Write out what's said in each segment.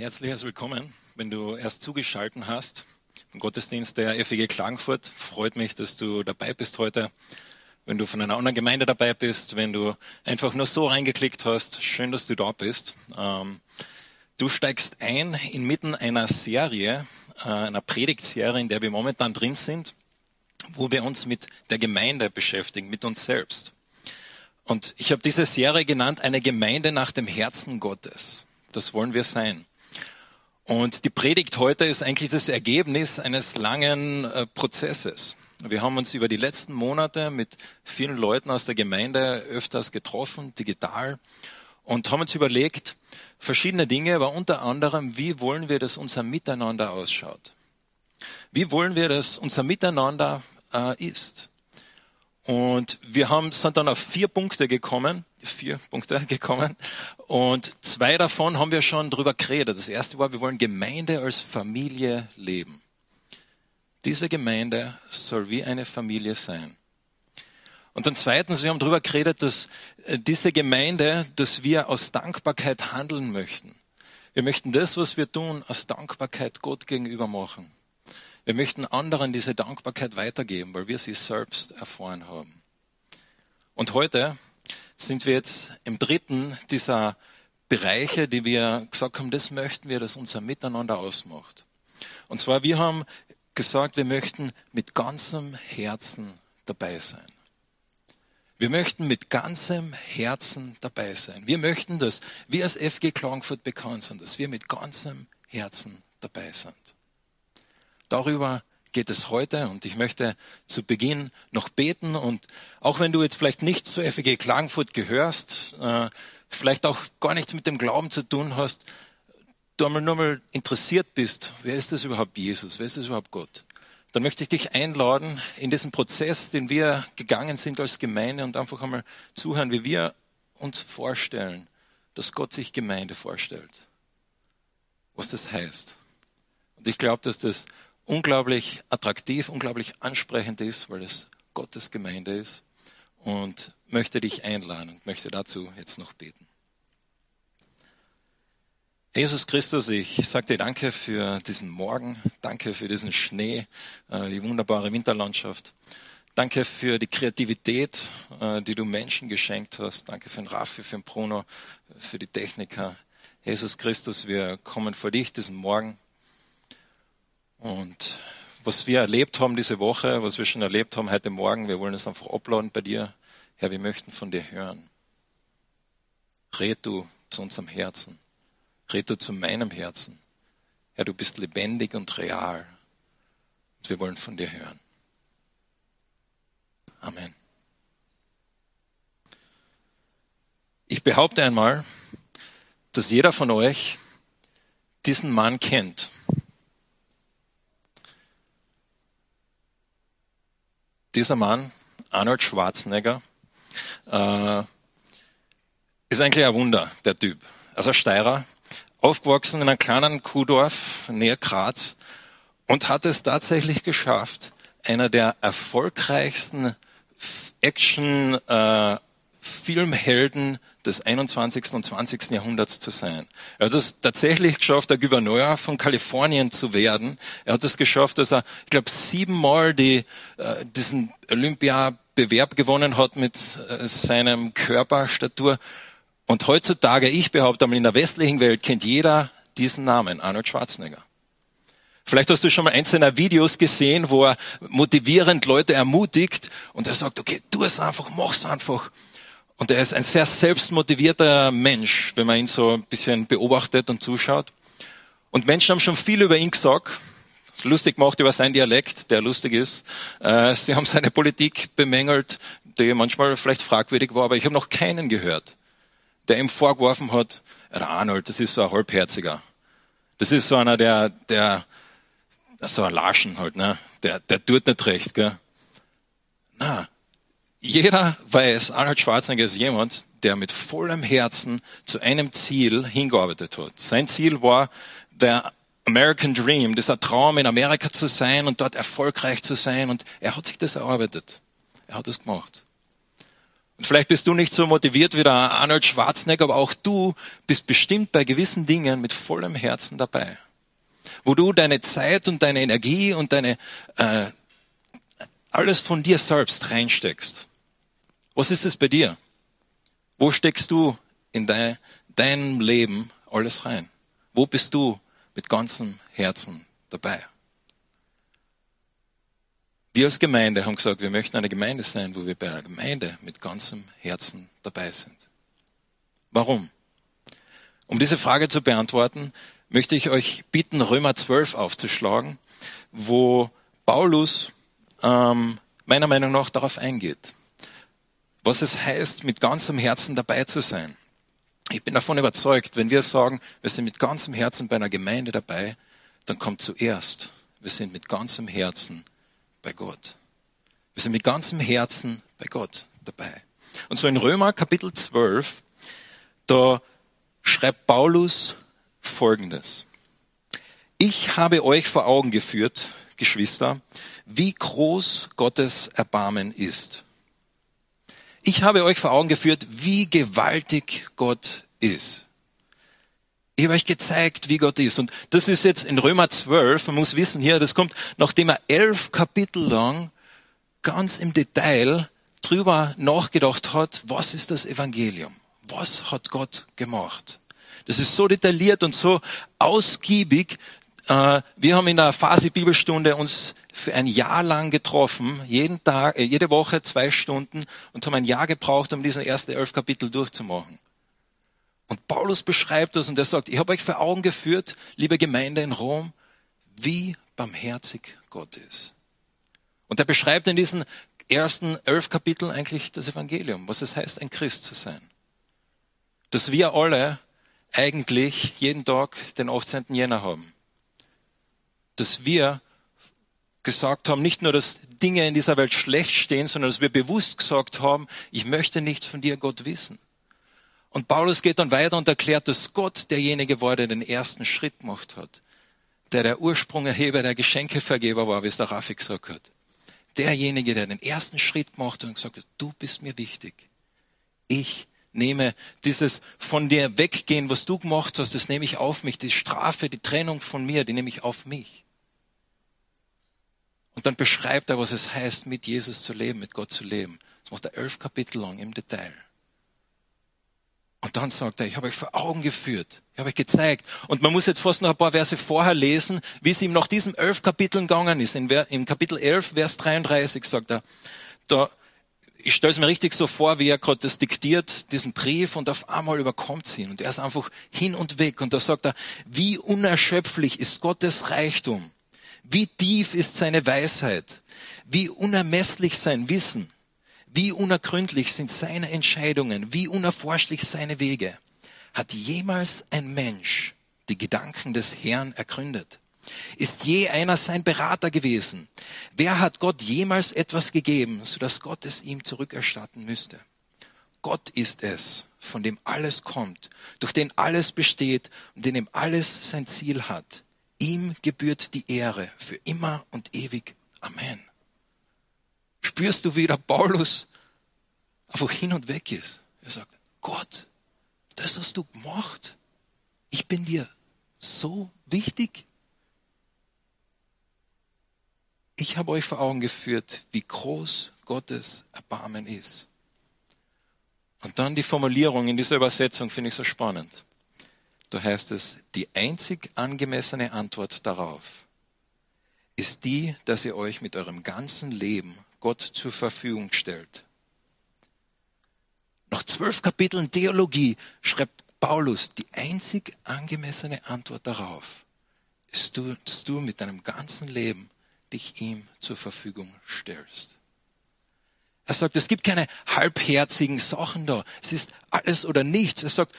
herzliches Willkommen, wenn du erst zugeschalten hast. Im Gottesdienst der FEG Klagenfurt freut mich, dass du dabei bist heute. Wenn du von einer anderen Gemeinde dabei bist, wenn du einfach nur so reingeklickt hast, schön, dass du da bist. Ähm, du steigst ein inmitten einer Serie, äh, einer Predigtserie, in der wir momentan drin sind, wo wir uns mit der Gemeinde beschäftigen, mit uns selbst. Und ich habe diese Serie genannt, eine Gemeinde nach dem Herzen Gottes. Das wollen wir sein. Und die Predigt heute ist eigentlich das Ergebnis eines langen äh, Prozesses. Wir haben uns über die letzten Monate mit vielen Leuten aus der Gemeinde öfters getroffen, digital, und haben uns überlegt, verschiedene Dinge, aber unter anderem, wie wollen wir, dass unser Miteinander ausschaut? Wie wollen wir, dass unser Miteinander äh, ist? Und wir haben, sind dann auf vier Punkte gekommen, vier Punkte gekommen. Und zwei davon haben wir schon drüber geredet. Das erste war, wir wollen Gemeinde als Familie leben. Diese Gemeinde soll wie eine Familie sein. Und dann zweitens, wir haben drüber geredet, dass äh, diese Gemeinde, dass wir aus Dankbarkeit handeln möchten. Wir möchten das, was wir tun, aus Dankbarkeit Gott gegenüber machen. Wir möchten anderen diese Dankbarkeit weitergeben, weil wir sie selbst erfahren haben. Und heute sind wir jetzt im dritten dieser Bereiche, die wir gesagt haben, das möchten wir, dass unser Miteinander ausmacht. Und zwar, wir haben gesagt, wir möchten mit ganzem Herzen dabei sein. Wir möchten mit ganzem Herzen dabei sein. Wir möchten, dass wir als FG Klagenfurt bekannt sind, dass wir mit ganzem Herzen dabei sind. Darüber geht es heute und ich möchte zu Beginn noch beten und auch wenn du jetzt vielleicht nicht zur FEG Klagenfurt gehörst, äh, vielleicht auch gar nichts mit dem Glauben zu tun hast, du einmal nur mal interessiert bist, wer ist das überhaupt Jesus, wer ist das überhaupt Gott, dann möchte ich dich einladen in diesen Prozess, den wir gegangen sind als Gemeinde und einfach einmal zuhören, wie wir uns vorstellen, dass Gott sich Gemeinde vorstellt. Was das heißt. Und ich glaube, dass das unglaublich attraktiv, unglaublich ansprechend ist, weil es Gottes Gemeinde ist und möchte dich einladen und möchte dazu jetzt noch beten. Jesus Christus, ich sage dir danke für diesen Morgen, danke für diesen Schnee, äh, die wunderbare Winterlandschaft. Danke für die Kreativität, äh, die du Menschen geschenkt hast. Danke für den Raffi, für den Bruno, für die Techniker. Jesus Christus, wir kommen vor dich diesen Morgen und was wir erlebt haben diese Woche, was wir schon erlebt haben heute Morgen, wir wollen es einfach uploaden bei dir. Herr, wir möchten von dir hören. Red du zu unserem Herzen. Red du zu meinem Herzen. Herr, du bist lebendig und real. Und wir wollen von dir hören. Amen. Ich behaupte einmal, dass jeder von euch diesen Mann kennt. Dieser Mann, Arnold Schwarzenegger, äh, ist eigentlich ein Wunder, der Typ. Also Steirer, aufgewachsen in einem kleinen Kuhdorf näher Graz und hat es tatsächlich geschafft, einer der erfolgreichsten Action äh, Filmhelden des 21. und 20. Jahrhunderts zu sein. Er hat es tatsächlich geschafft, der Gouverneur von Kalifornien zu werden. Er hat es geschafft, dass er, ich glaube, siebenmal die, äh, diesen Olympiabewerb gewonnen hat mit äh, seinem Körperstatur. Und heutzutage, ich behaupte einmal, in der westlichen Welt kennt jeder diesen Namen, Arnold Schwarzenegger. Vielleicht hast du schon mal einzelne Videos gesehen, wo er motivierend Leute ermutigt und er sagt, okay, tu es einfach, mach's einfach. Und er ist ein sehr selbstmotivierter Mensch, wenn man ihn so ein bisschen beobachtet und zuschaut. Und Menschen haben schon viel über ihn gesagt, lustig gemacht über seinen Dialekt, der lustig ist. Äh, sie haben seine Politik bemängelt, die manchmal vielleicht fragwürdig war, aber ich habe noch keinen gehört, der ihm vorgeworfen hat, der Arnold, das ist so ein Halbherziger. Das ist so einer, der, der, so ein Laschen halt, ne? Der, der tut nicht recht, gell? Na, jeder weiß, Arnold Schwarzenegger ist jemand, der mit vollem Herzen zu einem Ziel hingearbeitet hat. Sein Ziel war der American Dream, dieser Traum in Amerika zu sein und dort erfolgreich zu sein und er hat sich das erarbeitet. Er hat es gemacht. Und vielleicht bist du nicht so motiviert wie der Arnold Schwarzenegger, aber auch du bist bestimmt bei gewissen Dingen mit vollem Herzen dabei. Wo du deine Zeit und deine Energie und deine äh, alles von dir selbst reinsteckst. Was ist es bei dir? Wo steckst du in dein, deinem Leben alles rein? Wo bist du mit ganzem Herzen dabei? Wir als Gemeinde haben gesagt, wir möchten eine Gemeinde sein, wo wir bei einer Gemeinde mit ganzem Herzen dabei sind. Warum? Um diese Frage zu beantworten, möchte ich euch bitten, Römer 12 aufzuschlagen, wo Paulus ähm, meiner Meinung nach darauf eingeht, was es heißt, mit ganzem Herzen dabei zu sein. Ich bin davon überzeugt, wenn wir sagen, wir sind mit ganzem Herzen bei einer Gemeinde dabei, dann kommt zuerst, wir sind mit ganzem Herzen bei Gott. Wir sind mit ganzem Herzen bei Gott dabei. Und so in Römer Kapitel 12, da schreibt Paulus Folgendes. Ich habe euch vor Augen geführt, Geschwister, wie groß Gottes Erbarmen ist. Ich habe euch vor Augen geführt, wie gewaltig Gott ist. Ich habe euch gezeigt, wie Gott ist. Und das ist jetzt in Römer 12, man muss wissen hier, das kommt, nachdem er elf Kapitel lang ganz im Detail drüber nachgedacht hat, was ist das Evangelium? Was hat Gott gemacht? Das ist so detailliert und so ausgiebig. Äh, wir haben in der Phase Bibelstunde uns für ein Jahr lang getroffen, jeden Tag, äh, jede Woche zwei Stunden und haben ein Jahr gebraucht, um diesen ersten elf Kapitel durchzumachen. Und Paulus beschreibt das und er sagt, ich habe euch vor Augen geführt, liebe Gemeinde in Rom, wie barmherzig Gott ist. Und er beschreibt in diesen ersten elf Kapiteln eigentlich das Evangelium, was es heißt, ein Christ zu sein. Dass wir alle eigentlich jeden Tag den 18. Jänner haben. Dass wir gesagt haben, nicht nur, dass Dinge in dieser Welt schlecht stehen, sondern dass wir bewusst gesagt haben, ich möchte nichts von dir, Gott, wissen. Und Paulus geht dann weiter und erklärt, dass Gott derjenige war, der den ersten Schritt gemacht hat. Der der Ursprungerheber der Geschenkevergeber war, wie es der Raffi gesagt hat. Derjenige, der den ersten Schritt gemacht hat und gesagt hat, du bist mir wichtig. Ich nehme dieses von dir weggehen, was du gemacht hast, das nehme ich auf mich. Die Strafe, die Trennung von mir, die nehme ich auf mich. Und dann beschreibt er, was es heißt, mit Jesus zu leben, mit Gott zu leben. Das macht er elf Kapitel lang im Detail. Und dann sagt er, ich habe euch vor Augen geführt, ich habe euch gezeigt. Und man muss jetzt fast noch ein paar Verse vorher lesen, wie es ihm nach diesen elf Kapiteln gegangen ist. Im Kapitel 11, Vers 33 sagt er, da, ich stelle es mir richtig so vor, wie er gerade das diktiert, diesen Brief, und auf einmal überkommt es ihn. Und er ist einfach hin und weg. Und da sagt er, wie unerschöpflich ist Gottes Reichtum wie tief ist seine Weisheit? Wie unermesslich sein Wissen? Wie unergründlich sind seine Entscheidungen? Wie unerforschlich seine Wege? Hat jemals ein Mensch die Gedanken des Herrn ergründet? Ist je einer sein Berater gewesen? Wer hat Gott jemals etwas gegeben, sodass Gott es ihm zurückerstatten müsste? Gott ist es, von dem alles kommt, durch den alles besteht und in dem alles sein Ziel hat. Ihm gebührt die Ehre für immer und ewig. Amen. Spürst du, wie der Paulus einfach hin und weg ist? Er sagt, Gott, das hast du gemacht. Ich bin dir so wichtig. Ich habe euch vor Augen geführt, wie groß Gottes Erbarmen ist. Und dann die Formulierung in dieser Übersetzung finde ich so spannend. Da heißt es, die einzig angemessene Antwort darauf ist die, dass ihr euch mit eurem ganzen Leben Gott zur Verfügung stellt. Nach zwölf Kapiteln Theologie schreibt Paulus, die einzig angemessene Antwort darauf ist, dass du mit deinem ganzen Leben dich ihm zur Verfügung stellst. Er sagt, es gibt keine halbherzigen Sachen da. Es ist alles oder nichts. Er sagt,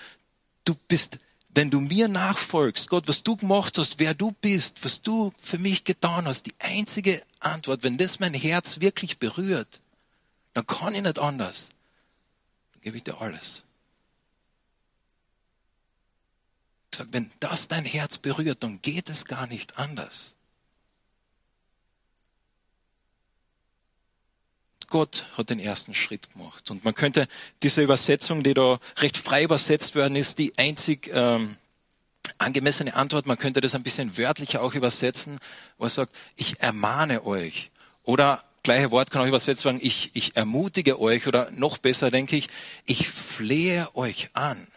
du bist wenn du mir nachfolgst, Gott, was du gemacht hast, wer du bist, was du für mich getan hast, die einzige Antwort, wenn das mein Herz wirklich berührt, dann kann ich nicht anders. Dann gebe ich dir alles. Ich sage, wenn das dein Herz berührt, dann geht es gar nicht anders. Gott hat den ersten Schritt gemacht. Und man könnte diese Übersetzung, die da recht frei übersetzt werden ist, die einzig ähm, angemessene Antwort. Man könnte das ein bisschen wörtlicher auch übersetzen, wo er sagt, ich ermahne euch. Oder gleiche Wort kann auch übersetzt werden, ich, ich ermutige euch. Oder noch besser denke ich, ich flehe euch an.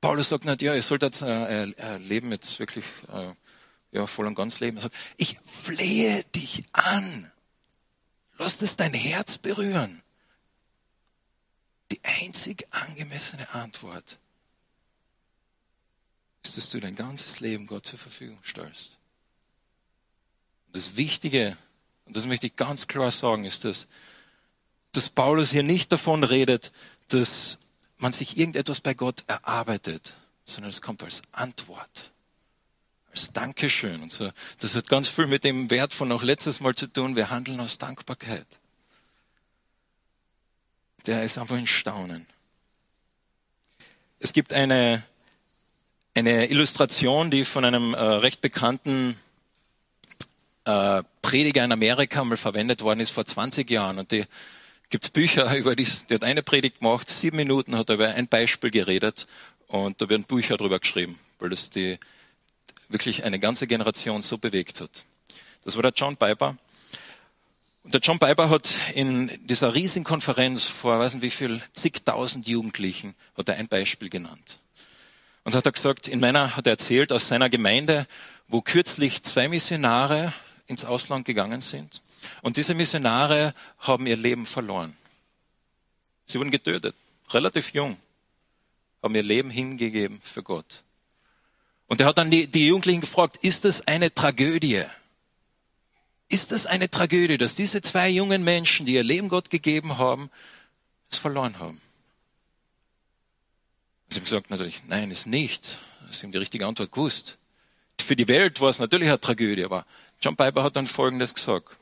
Paulus sagt nicht, ja, ihr solltet äh, äh, leben jetzt wirklich äh, ja, voll und ganz leben. Er sagt, ich flehe dich an. Lass es dein Herz berühren. Die einzig angemessene Antwort ist, dass du dein ganzes Leben Gott zur Verfügung stellst. Und das Wichtige, und das möchte ich ganz klar sagen, ist, dass, dass Paulus hier nicht davon redet, dass man sich irgendetwas bei Gott erarbeitet, sondern es kommt als Antwort, als Dankeschön. Und so, das hat ganz viel mit dem Wert von auch letztes Mal zu tun. Wir handeln aus Dankbarkeit. Der ist einfach in Staunen. Es gibt eine, eine Illustration, die von einem äh, recht bekannten äh, Prediger in Amerika mal verwendet worden ist vor 20 Jahren. Und die gibt es Bücher über die, die hat eine Predigt gemacht, sieben Minuten hat er über ein Beispiel geredet und da werden Bücher drüber geschrieben, weil das die wirklich eine ganze Generation so bewegt hat. Das war der John Piper. Und der John Piper hat in dieser riesigen Konferenz vor, weiß nicht wie viel, zigtausend Jugendlichen, hat er ein Beispiel genannt. Und hat er gesagt, in meiner, hat er erzählt, aus seiner Gemeinde, wo kürzlich zwei Missionare ins Ausland gegangen sind. Und diese Missionare haben ihr Leben verloren. Sie wurden getötet, relativ jung, haben ihr Leben hingegeben für Gott. Und er hat dann die, die Jugendlichen gefragt, ist das eine Tragödie? Ist das eine Tragödie, dass diese zwei jungen Menschen, die ihr Leben Gott gegeben haben, es verloren haben? Sie haben gesagt, natürlich, nein, ist nicht. Sie haben die richtige Antwort gewusst. Für die Welt war es natürlich eine Tragödie, aber John Piper hat dann Folgendes gesagt.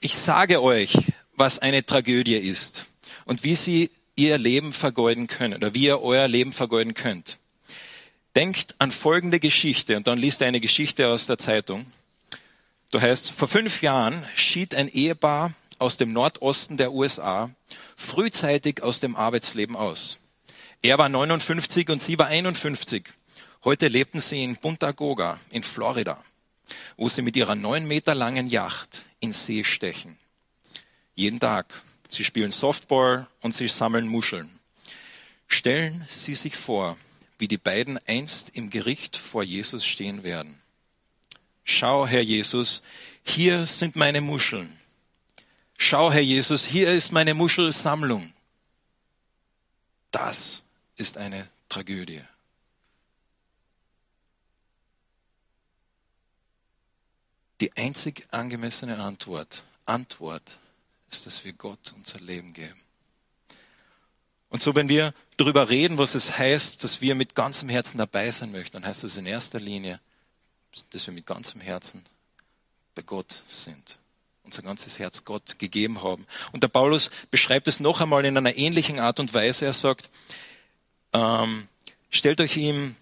Ich sage euch, was eine Tragödie ist und wie sie ihr Leben vergeuden können oder wie ihr euer Leben vergeuden könnt. Denkt an folgende Geschichte und dann liest er eine Geschichte aus der Zeitung. Du heißt, vor fünf Jahren schied ein Ehepaar aus dem Nordosten der USA frühzeitig aus dem Arbeitsleben aus. Er war 59 und sie war 51. Heute lebten sie in Punta Goga in Florida, wo sie mit ihrer neun Meter langen Yacht in See stechen. Jeden Tag. Sie spielen Softball und sie sammeln Muscheln. Stellen Sie sich vor, wie die beiden einst im Gericht vor Jesus stehen werden. Schau, Herr Jesus, hier sind meine Muscheln. Schau, Herr Jesus, hier ist meine Muschelsammlung. Das ist eine Tragödie. Die einzig angemessene Antwort, Antwort ist, dass wir Gott unser Leben geben. Und so, wenn wir darüber reden, was es heißt, dass wir mit ganzem Herzen dabei sein möchten, dann heißt das in erster Linie, dass wir mit ganzem Herzen bei Gott sind. Unser ganzes Herz Gott gegeben haben. Und der Paulus beschreibt es noch einmal in einer ähnlichen Art und Weise. Er sagt, ähm, stellt euch ihm,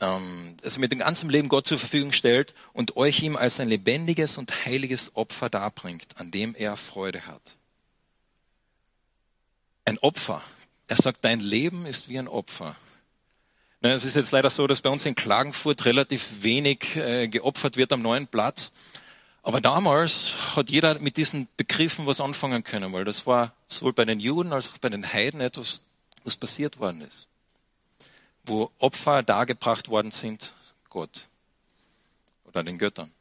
ähm, also mit dem ganzen Leben Gott zur Verfügung stellt und euch ihm als ein lebendiges und heiliges Opfer darbringt, an dem er Freude hat. Ein Opfer. Er sagt, dein Leben ist wie ein Opfer. Es ist jetzt leider so, dass bei uns in Klagenfurt relativ wenig äh, geopfert wird am neuen Platz. Aber damals hat jeder mit diesen Begriffen was anfangen können, weil das war sowohl bei den Juden als auch bei den Heiden etwas was passiert worden ist. Wo Opfer dargebracht worden sind, Gott oder den Göttern.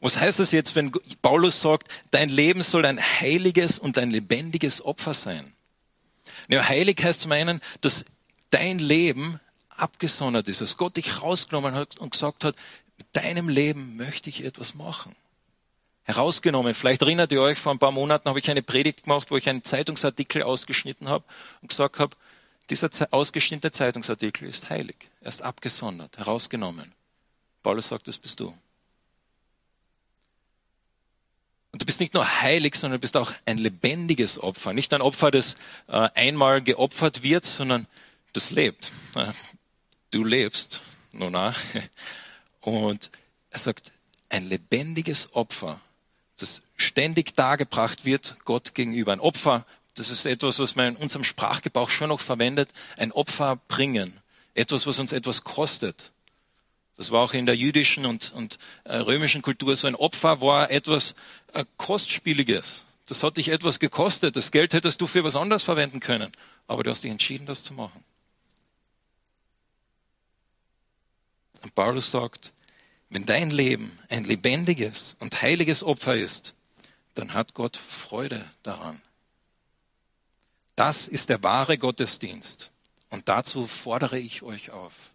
Was heißt das jetzt, wenn Paulus sagt, dein Leben soll ein heiliges und ein lebendiges Opfer sein? Ja, heilig heißt zum einen, dass dein Leben abgesondert ist, dass Gott dich rausgenommen hat und gesagt hat, mit deinem Leben möchte ich etwas machen herausgenommen. Vielleicht erinnert ihr euch, vor ein paar Monaten habe ich eine Predigt gemacht, wo ich einen Zeitungsartikel ausgeschnitten habe und gesagt habe, dieser ausgeschnittene Zeitungsartikel ist heilig. Er ist abgesondert, herausgenommen. Paulus sagt, das bist du. Und du bist nicht nur heilig, sondern du bist auch ein lebendiges Opfer. Nicht ein Opfer, das äh, einmal geopfert wird, sondern das lebt. Du lebst, nun Und er sagt, ein lebendiges Opfer das ständig dargebracht wird Gott gegenüber. Ein Opfer, das ist etwas, was man in unserem Sprachgebrauch schon noch verwendet, ein Opfer bringen. Etwas, was uns etwas kostet. Das war auch in der jüdischen und, und äh, römischen Kultur so. Ein Opfer war etwas äh, Kostspieliges. Das hat dich etwas gekostet. Das Geld hättest du für was anderes verwenden können. Aber du hast dich entschieden, das zu machen. Und Paulus sagt, wenn dein Leben ein lebendiges und heiliges Opfer ist, dann hat Gott Freude daran. Das ist der wahre Gottesdienst. Und dazu fordere ich euch auf.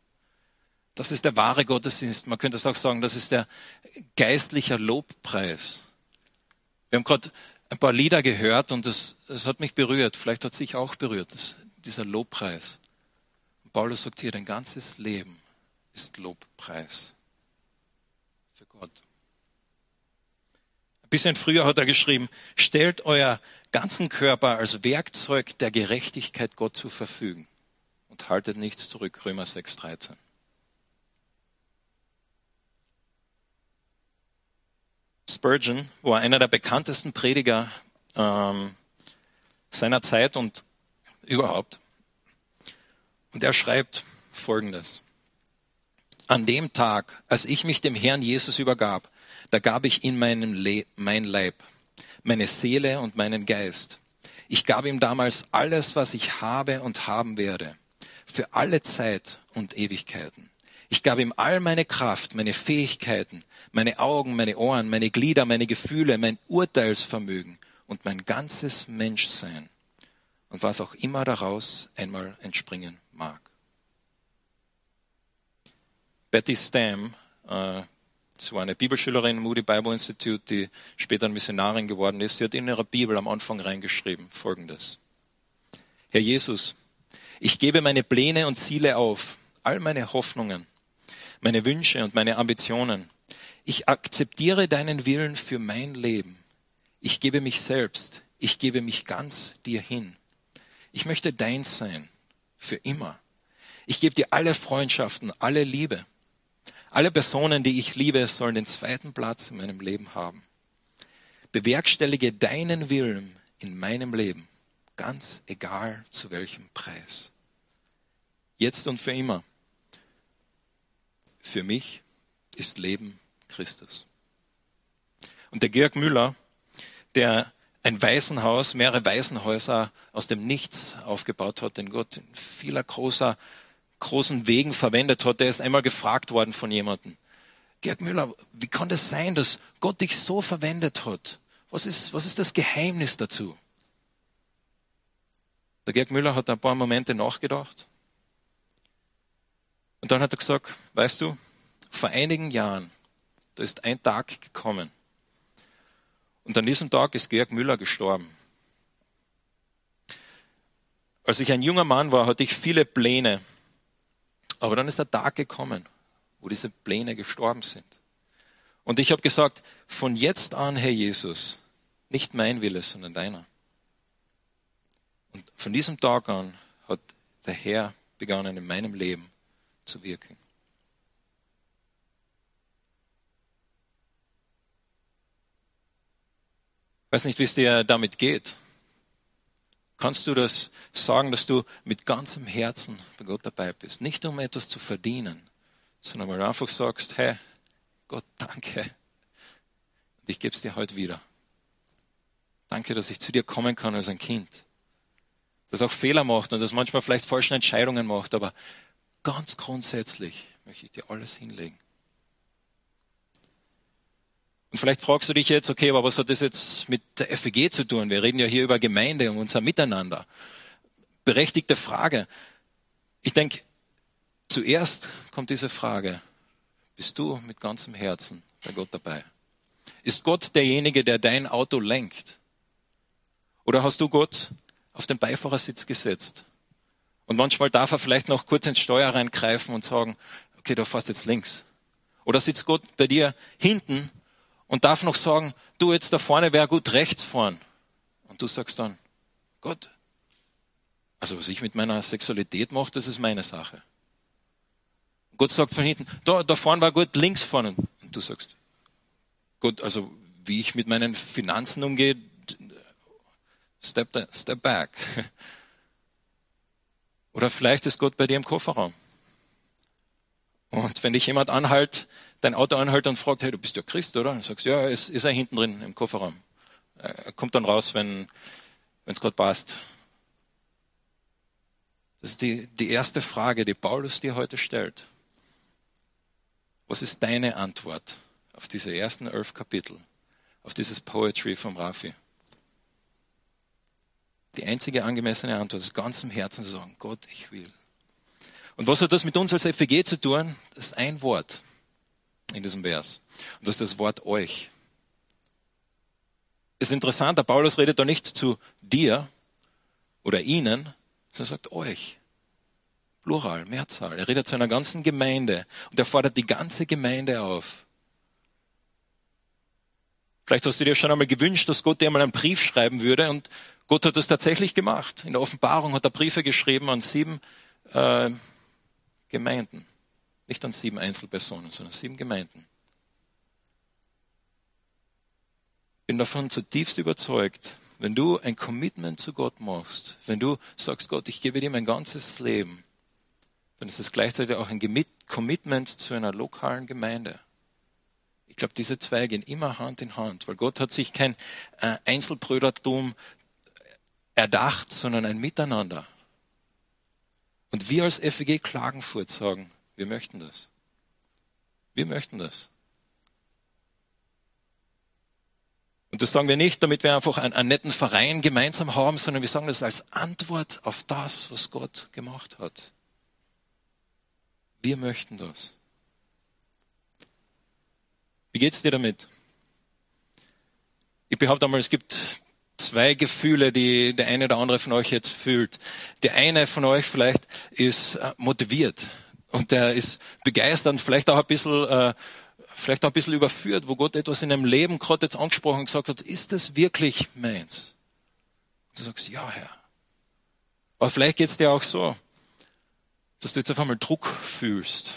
Das ist der wahre Gottesdienst. Man könnte es auch sagen, das ist der geistliche Lobpreis. Wir haben gerade ein paar Lieder gehört und das, das hat mich berührt. Vielleicht hat es sich auch berührt, das, dieser Lobpreis. Paulus sagt hier, dein ganzes Leben ist Lobpreis für Gott. Ein bisschen früher hat er geschrieben, stellt euer ganzen Körper als Werkzeug der Gerechtigkeit Gott zur Verfügung und haltet nichts zurück. Römer 6, 13. Spurgeon war einer der bekanntesten Prediger ähm, seiner Zeit und überhaupt. Und er schreibt Folgendes. An dem Tag, als ich mich dem Herrn Jesus übergab, da gab ich ihm meinen Le mein Leib, meine Seele und meinen Geist. Ich gab ihm damals alles, was ich habe und haben werde, für alle Zeit und Ewigkeiten. Ich gab ihm all meine Kraft, meine Fähigkeiten, meine Augen, meine Ohren, meine Glieder, meine Gefühle, mein Urteilsvermögen und mein ganzes Menschsein und was auch immer daraus einmal entspringen mag. Betty Stam, äh, war eine Bibelschülerin im Moody Bible Institute, die später Missionarin geworden ist, sie hat in ihrer Bibel am Anfang reingeschrieben Folgendes. Herr Jesus, ich gebe meine Pläne und Ziele auf, all meine Hoffnungen, meine Wünsche und meine Ambitionen. Ich akzeptiere deinen Willen für mein Leben. Ich gebe mich selbst. Ich gebe mich ganz dir hin. Ich möchte deins sein. Für immer. Ich gebe dir alle Freundschaften, alle Liebe. Alle Personen, die ich liebe, sollen den zweiten Platz in meinem Leben haben. Bewerkstellige deinen Willen in meinem Leben, ganz egal zu welchem Preis. Jetzt und für immer. Für mich ist Leben Christus. Und der Georg Müller, der ein Waisenhaus, mehrere Waisenhäuser aus dem Nichts aufgebaut hat, den Gott in vieler großer, großen Wegen verwendet hat, der ist einmal gefragt worden von jemandem. Georg Müller, wie kann das sein, dass Gott dich so verwendet hat? Was ist, was ist das Geheimnis dazu? Der Georg Müller hat ein paar Momente nachgedacht und dann hat er gesagt, weißt du, vor einigen Jahren, da ist ein Tag gekommen. Und an diesem Tag ist Georg Müller gestorben. Als ich ein junger Mann war, hatte ich viele Pläne. Aber dann ist der Tag gekommen, wo diese Pläne gestorben sind. Und ich habe gesagt, von jetzt an, Herr Jesus, nicht mein Wille, sondern deiner. Und von diesem Tag an hat der Herr begonnen in meinem Leben zu wirken. Ich weiß nicht, wie es dir damit geht. Kannst du das sagen, dass du mit ganzem Herzen bei Gott dabei bist? Nicht um etwas zu verdienen, sondern weil du einfach sagst, hey, Gott, danke. Und ich gebe es dir heute wieder. Danke, dass ich zu dir kommen kann als ein Kind. Das auch Fehler macht und das manchmal vielleicht falsche Entscheidungen macht, aber ganz grundsätzlich möchte ich dir alles hinlegen. Und vielleicht fragst du dich jetzt, okay, aber was hat das jetzt mit der FEG zu tun? Wir reden ja hier über Gemeinde und unser Miteinander. Berechtigte Frage. Ich denke, zuerst kommt diese Frage, bist du mit ganzem Herzen bei Gott dabei? Ist Gott derjenige, der dein Auto lenkt? Oder hast du Gott auf den Beifahrersitz gesetzt und manchmal darf er vielleicht noch kurz ins Steuer reingreifen und sagen, okay, du fährst jetzt links. Oder sitzt Gott bei dir hinten und darf noch sagen, du jetzt da vorne wäre gut rechts fahren. Und du sagst dann, Gott, also was ich mit meiner Sexualität mache, das ist meine Sache. Und Gott sagt von hinten, da, da vorne war gut links fahren. Und du sagst, Gott, also wie ich mit meinen Finanzen umgehe, step, step back. Oder vielleicht ist Gott bei dir im Kofferraum. Und wenn dich jemand anhält, dein Auto anhält und fragt, hey, du bist ja Christ, oder? Und sagst, ja, ist, ist er hinten drin im Kofferraum. Er kommt dann raus, wenn es Gott passt. Das ist die, die erste Frage, die Paulus dir heute stellt. Was ist deine Antwort auf diese ersten elf Kapitel, auf dieses Poetry vom Rafi? Die einzige angemessene Antwort ist ganz im Herzen zu sagen, Gott, ich will. Und was hat das mit uns als FWG zu tun? Das ist ein Wort in diesem Vers. Und das ist das Wort euch. Ist interessant, der Paulus redet da nicht zu dir oder ihnen, sondern er sagt euch. Plural, Mehrzahl. Er redet zu einer ganzen Gemeinde und er fordert die ganze Gemeinde auf. Vielleicht hast du dir schon einmal gewünscht, dass Gott dir einmal einen Brief schreiben würde und Gott hat das tatsächlich gemacht. In der Offenbarung hat er Briefe geschrieben an sieben äh, Gemeinden. Nicht an sieben Einzelpersonen, sondern sieben Gemeinden. Bin davon zutiefst überzeugt, wenn du ein Commitment zu Gott machst, wenn du sagst, Gott, ich gebe dir mein ganzes Leben, dann ist es gleichzeitig auch ein Commitment zu einer lokalen Gemeinde. Ich glaube, diese zwei gehen immer Hand in Hand, weil Gott hat sich kein äh, Einzelbrüdertum erdacht, sondern ein Miteinander. Und wir als FWG Klagenfurt sagen, wir möchten das. Wir möchten das. Und das sagen wir nicht, damit wir einfach einen, einen, netten Verein gemeinsam haben, sondern wir sagen das als Antwort auf das, was Gott gemacht hat. Wir möchten das. Wie geht's dir damit? Ich behaupte einmal, es gibt zwei Gefühle, die der eine oder andere von euch jetzt fühlt. Der eine von euch vielleicht ist äh, motiviert und der ist begeistert und vielleicht auch ein bisschen, äh, vielleicht auch ein bisschen überführt, wo Gott etwas in einem Leben gerade jetzt angesprochen und gesagt hat, ist das wirklich meins? Und du sagst, ja, Herr. Aber vielleicht geht's dir auch so, dass du jetzt auf einmal Druck fühlst.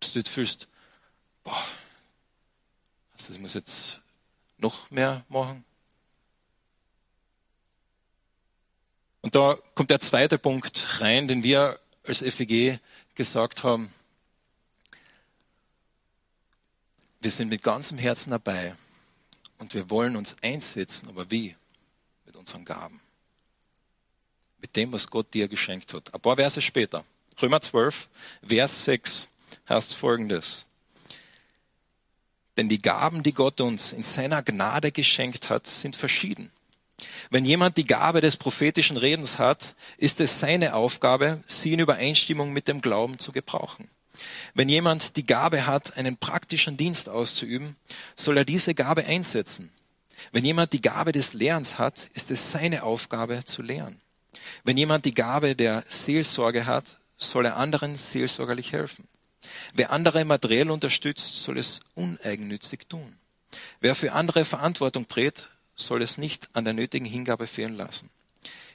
Dass du jetzt fühlst, boah, also ich muss jetzt noch mehr machen. Und da kommt der zweite Punkt rein, den wir als FEG gesagt haben. Wir sind mit ganzem Herzen dabei und wir wollen uns einsetzen, aber wie? Mit unseren Gaben. Mit dem, was Gott dir geschenkt hat. Ein paar Verse später. Römer 12, Vers 6 heißt folgendes. Denn die Gaben, die Gott uns in seiner Gnade geschenkt hat, sind verschieden. Wenn jemand die Gabe des prophetischen Redens hat, ist es seine Aufgabe, sie in Übereinstimmung mit dem Glauben zu gebrauchen. Wenn jemand die Gabe hat, einen praktischen Dienst auszuüben, soll er diese Gabe einsetzen. Wenn jemand die Gabe des Lehrens hat, ist es seine Aufgabe zu lehren. Wenn jemand die Gabe der Seelsorge hat, soll er anderen seelsorgerlich helfen. Wer andere materiell unterstützt, soll es uneigennützig tun. Wer für andere Verantwortung trägt, soll es nicht an der nötigen Hingabe fehlen lassen.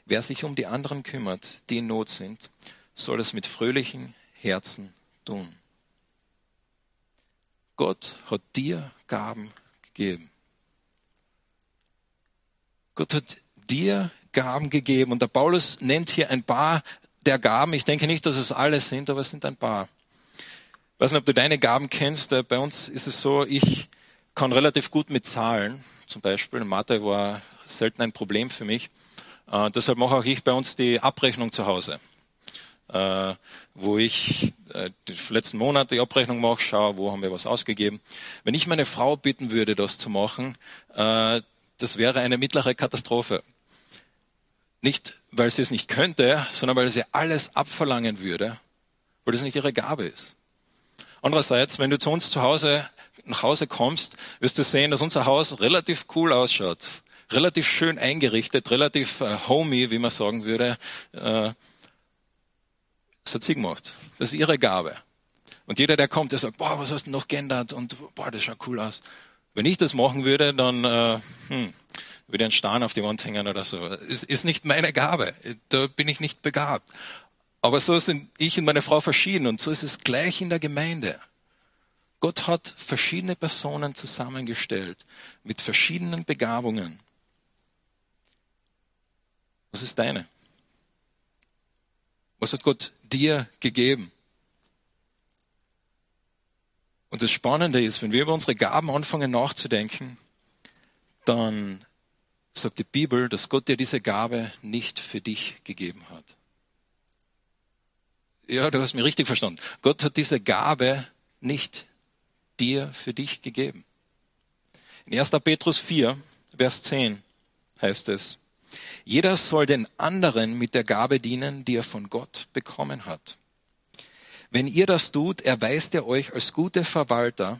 Wer sich um die anderen kümmert, die in Not sind, soll es mit fröhlichen Herzen tun. Gott hat dir Gaben gegeben. Gott hat dir Gaben gegeben. Und der Paulus nennt hier ein paar der Gaben. Ich denke nicht, dass es alle sind, aber es sind ein paar. Ich weiß nicht, ob du deine Gaben kennst. Bei uns ist es so, ich kann relativ gut mit Zahlen zum Beispiel. Mathe war selten ein Problem für mich. Äh, deshalb mache auch ich bei uns die Abrechnung zu Hause. Äh, wo ich äh, die letzten Monate die Abrechnung mache, schaue, wo haben wir was ausgegeben. Wenn ich meine Frau bitten würde, das zu machen, äh, das wäre eine mittlere Katastrophe. Nicht, weil sie es nicht könnte, sondern weil sie alles abverlangen würde, weil das nicht ihre Gabe ist. Andererseits, wenn du zu uns zu Hause nach Hause kommst, wirst du sehen, dass unser Haus relativ cool ausschaut. Relativ schön eingerichtet, relativ äh, homey, wie man sagen würde. Äh, das hat sie gemacht. Das ist ihre Gabe. Und jeder, der kommt, der sagt, boah, was hast du noch geändert? Und boah, das schaut cool aus. Wenn ich das machen würde, dann äh, hm, würde ein Stern auf die Wand hängen oder so. Ist, ist nicht meine Gabe. Da bin ich nicht begabt. Aber so sind ich und meine Frau verschieden und so ist es gleich in der Gemeinde. Gott hat verschiedene Personen zusammengestellt mit verschiedenen Begabungen. Was ist deine? Was hat Gott dir gegeben? Und das Spannende ist, wenn wir über unsere Gaben anfangen nachzudenken, dann sagt die Bibel, dass Gott dir diese Gabe nicht für dich gegeben hat. Ja, du hast mich richtig verstanden. Gott hat diese Gabe nicht dir für dich gegeben. In 1. Petrus 4, Vers 10 heißt es, jeder soll den anderen mit der Gabe dienen, die er von Gott bekommen hat. Wenn ihr das tut, erweist er euch als gute Verwalter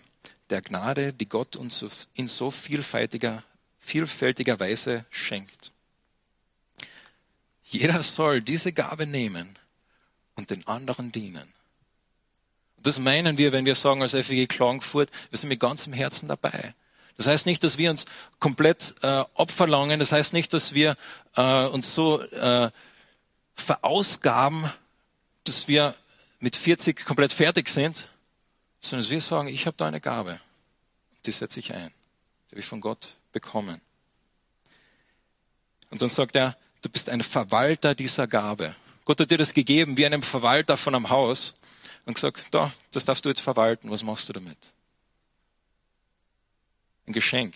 der Gnade, die Gott uns in so vielfältiger, vielfältiger Weise schenkt. Jeder soll diese Gabe nehmen und den anderen dienen. Das meinen wir, wenn wir sagen als FEG Klagenfurt, wir sind mit ganzem Herzen dabei. Das heißt nicht, dass wir uns komplett äh, opferlangen. Das heißt nicht, dass wir äh, uns so äh, verausgaben, dass wir mit 40 komplett fertig sind, sondern wir sagen, ich habe da eine Gabe. Die setze ich ein. Die habe ich von Gott bekommen. Und dann sagt er, du bist ein Verwalter dieser Gabe. Gott hat dir das gegeben wie einem Verwalter von einem Haus und gesagt, da, das darfst du jetzt verwalten. Was machst du damit? Ein Geschenk,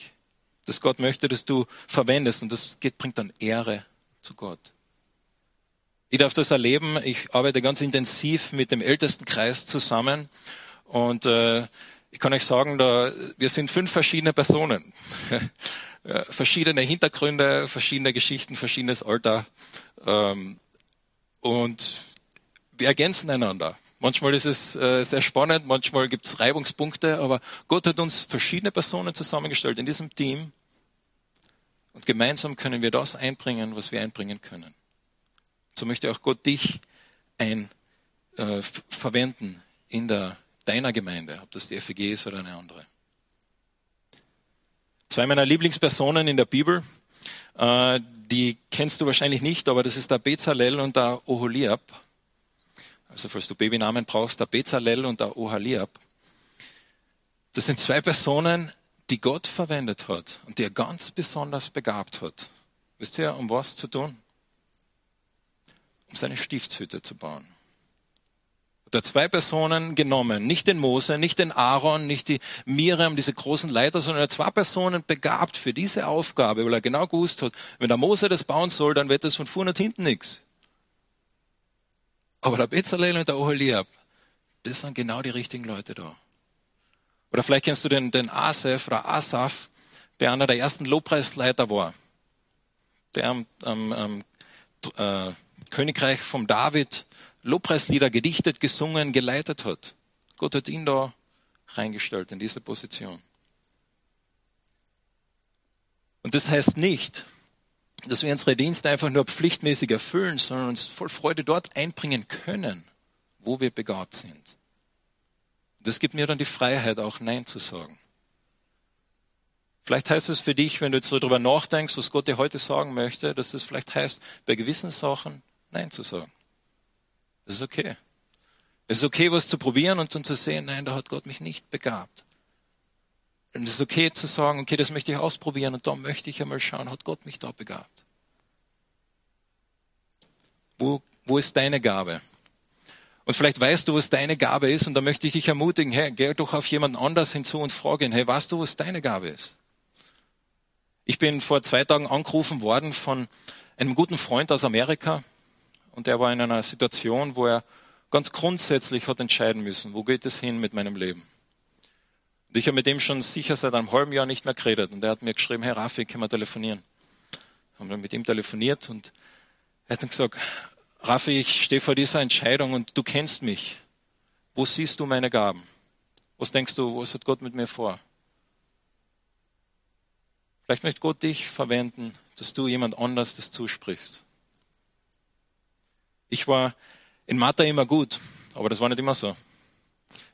das Gott möchte, dass du verwendest und das bringt dann Ehre zu Gott. Ich darf das erleben. Ich arbeite ganz intensiv mit dem Ältestenkreis zusammen und äh, ich kann euch sagen, da, wir sind fünf verschiedene Personen. verschiedene Hintergründe, verschiedene Geschichten, verschiedenes Alter. Ähm, und wir ergänzen einander. Manchmal ist es äh, sehr spannend, manchmal gibt es Reibungspunkte, aber Gott hat uns verschiedene Personen zusammengestellt in diesem Team. Und gemeinsam können wir das einbringen, was wir einbringen können so möchte auch Gott dich ein, äh, verwenden in der, deiner Gemeinde, ob das die FEG ist oder eine andere. Zwei meiner Lieblingspersonen in der Bibel, äh, die kennst du wahrscheinlich nicht, aber das ist der Bezalel und der Oholiab. Also falls du Babynamen brauchst, der Bezalel und der Oholiab. Das sind zwei Personen, die Gott verwendet hat und die er ganz besonders begabt hat. Wisst ihr, um was zu tun? um seine Stiftshütte zu bauen. Hat zwei Personen genommen, nicht den Mose, nicht den Aaron, nicht die Miriam, diese großen Leiter, sondern er hat zwei Personen begabt für diese Aufgabe, weil er genau gewusst hat, wenn der Mose das bauen soll, dann wird das von vorne und hinten nichts. Aber der Bezalel und der Oholiab, das sind genau die richtigen Leute da. Oder vielleicht kennst du den, den Asaf oder Asaf, der einer der ersten Lobpreisleiter war. Der am, am, am äh, Königreich vom David Lobpreislieder gedichtet, gesungen, geleitet hat. Gott hat ihn da reingestellt in diese Position. Und das heißt nicht, dass wir unsere Dienste einfach nur pflichtmäßig erfüllen, sondern uns voll Freude dort einbringen können, wo wir begabt sind. Das gibt mir dann die Freiheit, auch Nein zu sagen. Vielleicht heißt es für dich, wenn du jetzt darüber nachdenkst, was Gott dir heute sagen möchte, dass das vielleicht heißt, bei gewissen Sachen Nein zu sagen. Das ist okay. Es ist okay, was zu probieren und dann zu sehen, nein, da hat Gott mich nicht begabt. Und es ist okay zu sagen, okay, das möchte ich ausprobieren und da möchte ich einmal schauen, hat Gott mich da begabt? Wo, wo ist deine Gabe? Und vielleicht weißt du, was deine Gabe ist und da möchte ich dich ermutigen, hey, geh doch auf jemanden anders hinzu und frage ihn, hey, weißt du, was deine Gabe ist? Ich bin vor zwei Tagen angerufen worden von einem guten Freund aus Amerika, und er war in einer Situation, wo er ganz grundsätzlich hat entscheiden müssen, wo geht es hin mit meinem Leben. Ich habe mit ihm schon sicher seit einem halben Jahr nicht mehr geredet. Und er hat mir geschrieben, hey Raffi, können wir telefonieren? Haben dann mit ihm telefoniert und er hat dann gesagt, Raffi, ich stehe vor dieser Entscheidung und du kennst mich. Wo siehst du meine Gaben? Was denkst du, was hat Gott mit mir vor? Vielleicht möchte Gott dich verwenden, dass du jemand anders das zusprichst. Ich war in Mathe immer gut, aber das war nicht immer so.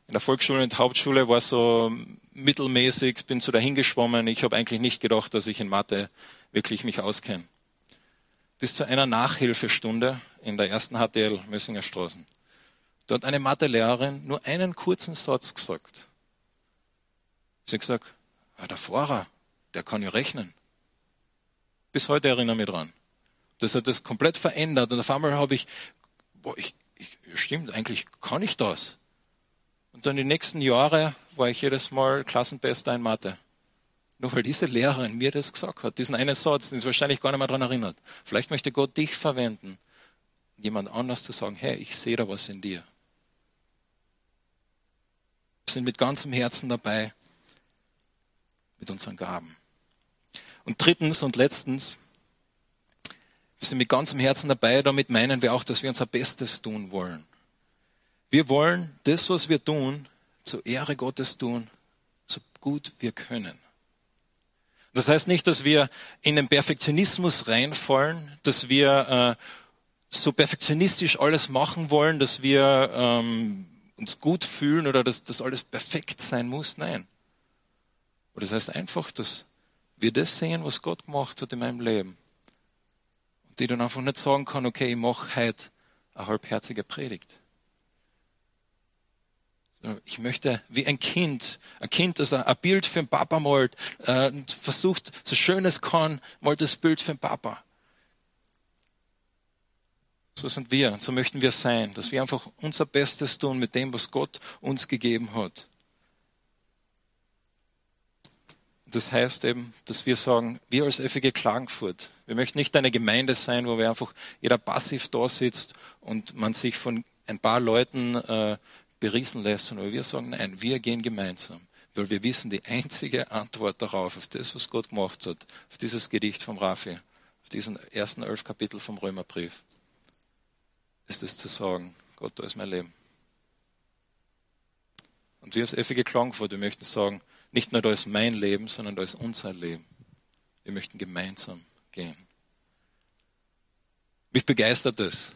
In der Volksschule und Hauptschule war so mittelmäßig, bin so dahingeschwommen. Ich habe eigentlich nicht gedacht, dass ich in Mathe wirklich mich auskenne. Bis zu einer Nachhilfestunde in der ersten HTL Mössinger Straßen. Dort eine Mathelehrerin nur einen kurzen Satz gesagt. Sie hat gesagt, ah, der Fahrer, der kann ja rechnen. Bis heute erinnere ich mich dran. Das hat das komplett verändert und auf einmal habe ich, boah, ich, ich, stimmt, eigentlich kann ich das. Und dann die nächsten Jahre war ich jedes Mal Klassenbester in Mathe. Nur weil diese Lehrerin mir das gesagt hat, diesen einen Satz, den sie wahrscheinlich gar nicht mehr daran erinnert. Vielleicht möchte Gott dich verwenden, jemand anders zu sagen, hey, ich sehe da was in dir. Wir sind mit ganzem Herzen dabei, mit unseren Gaben. Und drittens und letztens, wir sind mit ganzem Herzen dabei, damit meinen wir auch, dass wir unser Bestes tun wollen. Wir wollen das, was wir tun, zur Ehre Gottes tun, so gut wir können. Das heißt nicht, dass wir in den Perfektionismus reinfallen, dass wir äh, so perfektionistisch alles machen wollen, dass wir ähm, uns gut fühlen oder dass das alles perfekt sein muss. Nein. Aber das heißt einfach, dass wir das sehen, was Gott gemacht hat in meinem Leben. Und die dann einfach nicht sagen kann, okay, ich mache heute eine halbherzige Predigt. Ich möchte wie ein Kind, ein Kind, das ein Bild für den Papa malt, äh, und versucht, so schön es kann, malt das Bild für den Papa. So sind wir, so möchten wir sein, dass wir einfach unser Bestes tun mit dem, was Gott uns gegeben hat. Das heißt eben, dass wir sagen, wir als FEG Klagenfurt, wir möchten nicht eine Gemeinde sein, wo wir einfach jeder passiv da sitzt und man sich von ein paar Leuten äh, beriesen lässt, sondern wir sagen, nein, wir gehen gemeinsam. Weil wir wissen, die einzige Antwort darauf, auf das, was Gott gemacht hat, auf dieses Gedicht vom Raffi, auf diesen ersten elf Kapitel vom Römerbrief, ist es zu sagen, Gott, da ist mein Leben. Und wir als FG Klangfurt, wir möchten sagen, nicht nur da ist mein Leben, sondern da ist unser Leben. Wir möchten gemeinsam gehen. Mich begeistert es.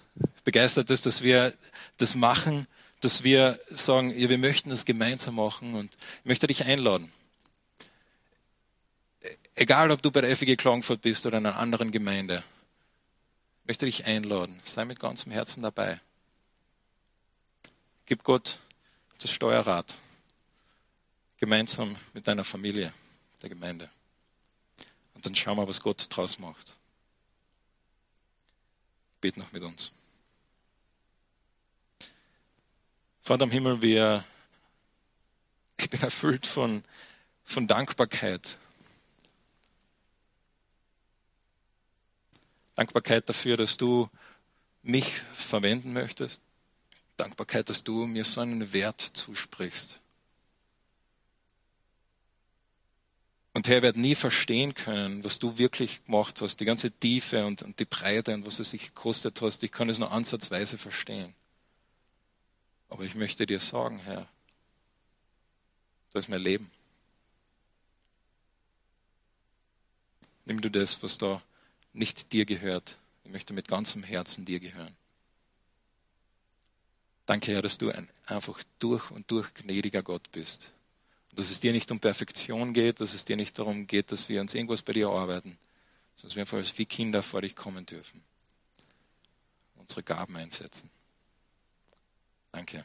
Begeistert es, dass wir das machen, dass wir sagen, ja, wir möchten das gemeinsam machen und ich möchte dich einladen. Egal, ob du bei der FG Klagenfurt bist oder in einer anderen Gemeinde, ich möchte dich einladen. Sei mit ganzem Herzen dabei. Gib Gott das Steuerrad. Gemeinsam mit deiner Familie, der Gemeinde. Und dann schauen wir, was Gott draus macht. Bet noch mit uns. Vater im Himmel, wir, ich bin erfüllt von, von Dankbarkeit. Dankbarkeit dafür, dass du mich verwenden möchtest. Dankbarkeit, dass du mir so einen Wert zusprichst. Und Herr, wird nie verstehen können, was du wirklich gemacht hast, die ganze Tiefe und, und die Breite und was es sich gekostet hast. Ich kann es nur ansatzweise verstehen. Aber ich möchte dir sagen, Herr, das ist mein Leben. Nimm du das, was da nicht dir gehört. Ich möchte mit ganzem Herzen dir gehören. Danke, Herr, dass du ein einfach durch und durch gnädiger Gott bist. Und dass es dir nicht um Perfektion geht, dass es dir nicht darum geht, dass wir uns irgendwas bei dir arbeiten, sondern dass wir einfach als wie Kinder vor dich kommen dürfen. Unsere Gaben einsetzen. Danke.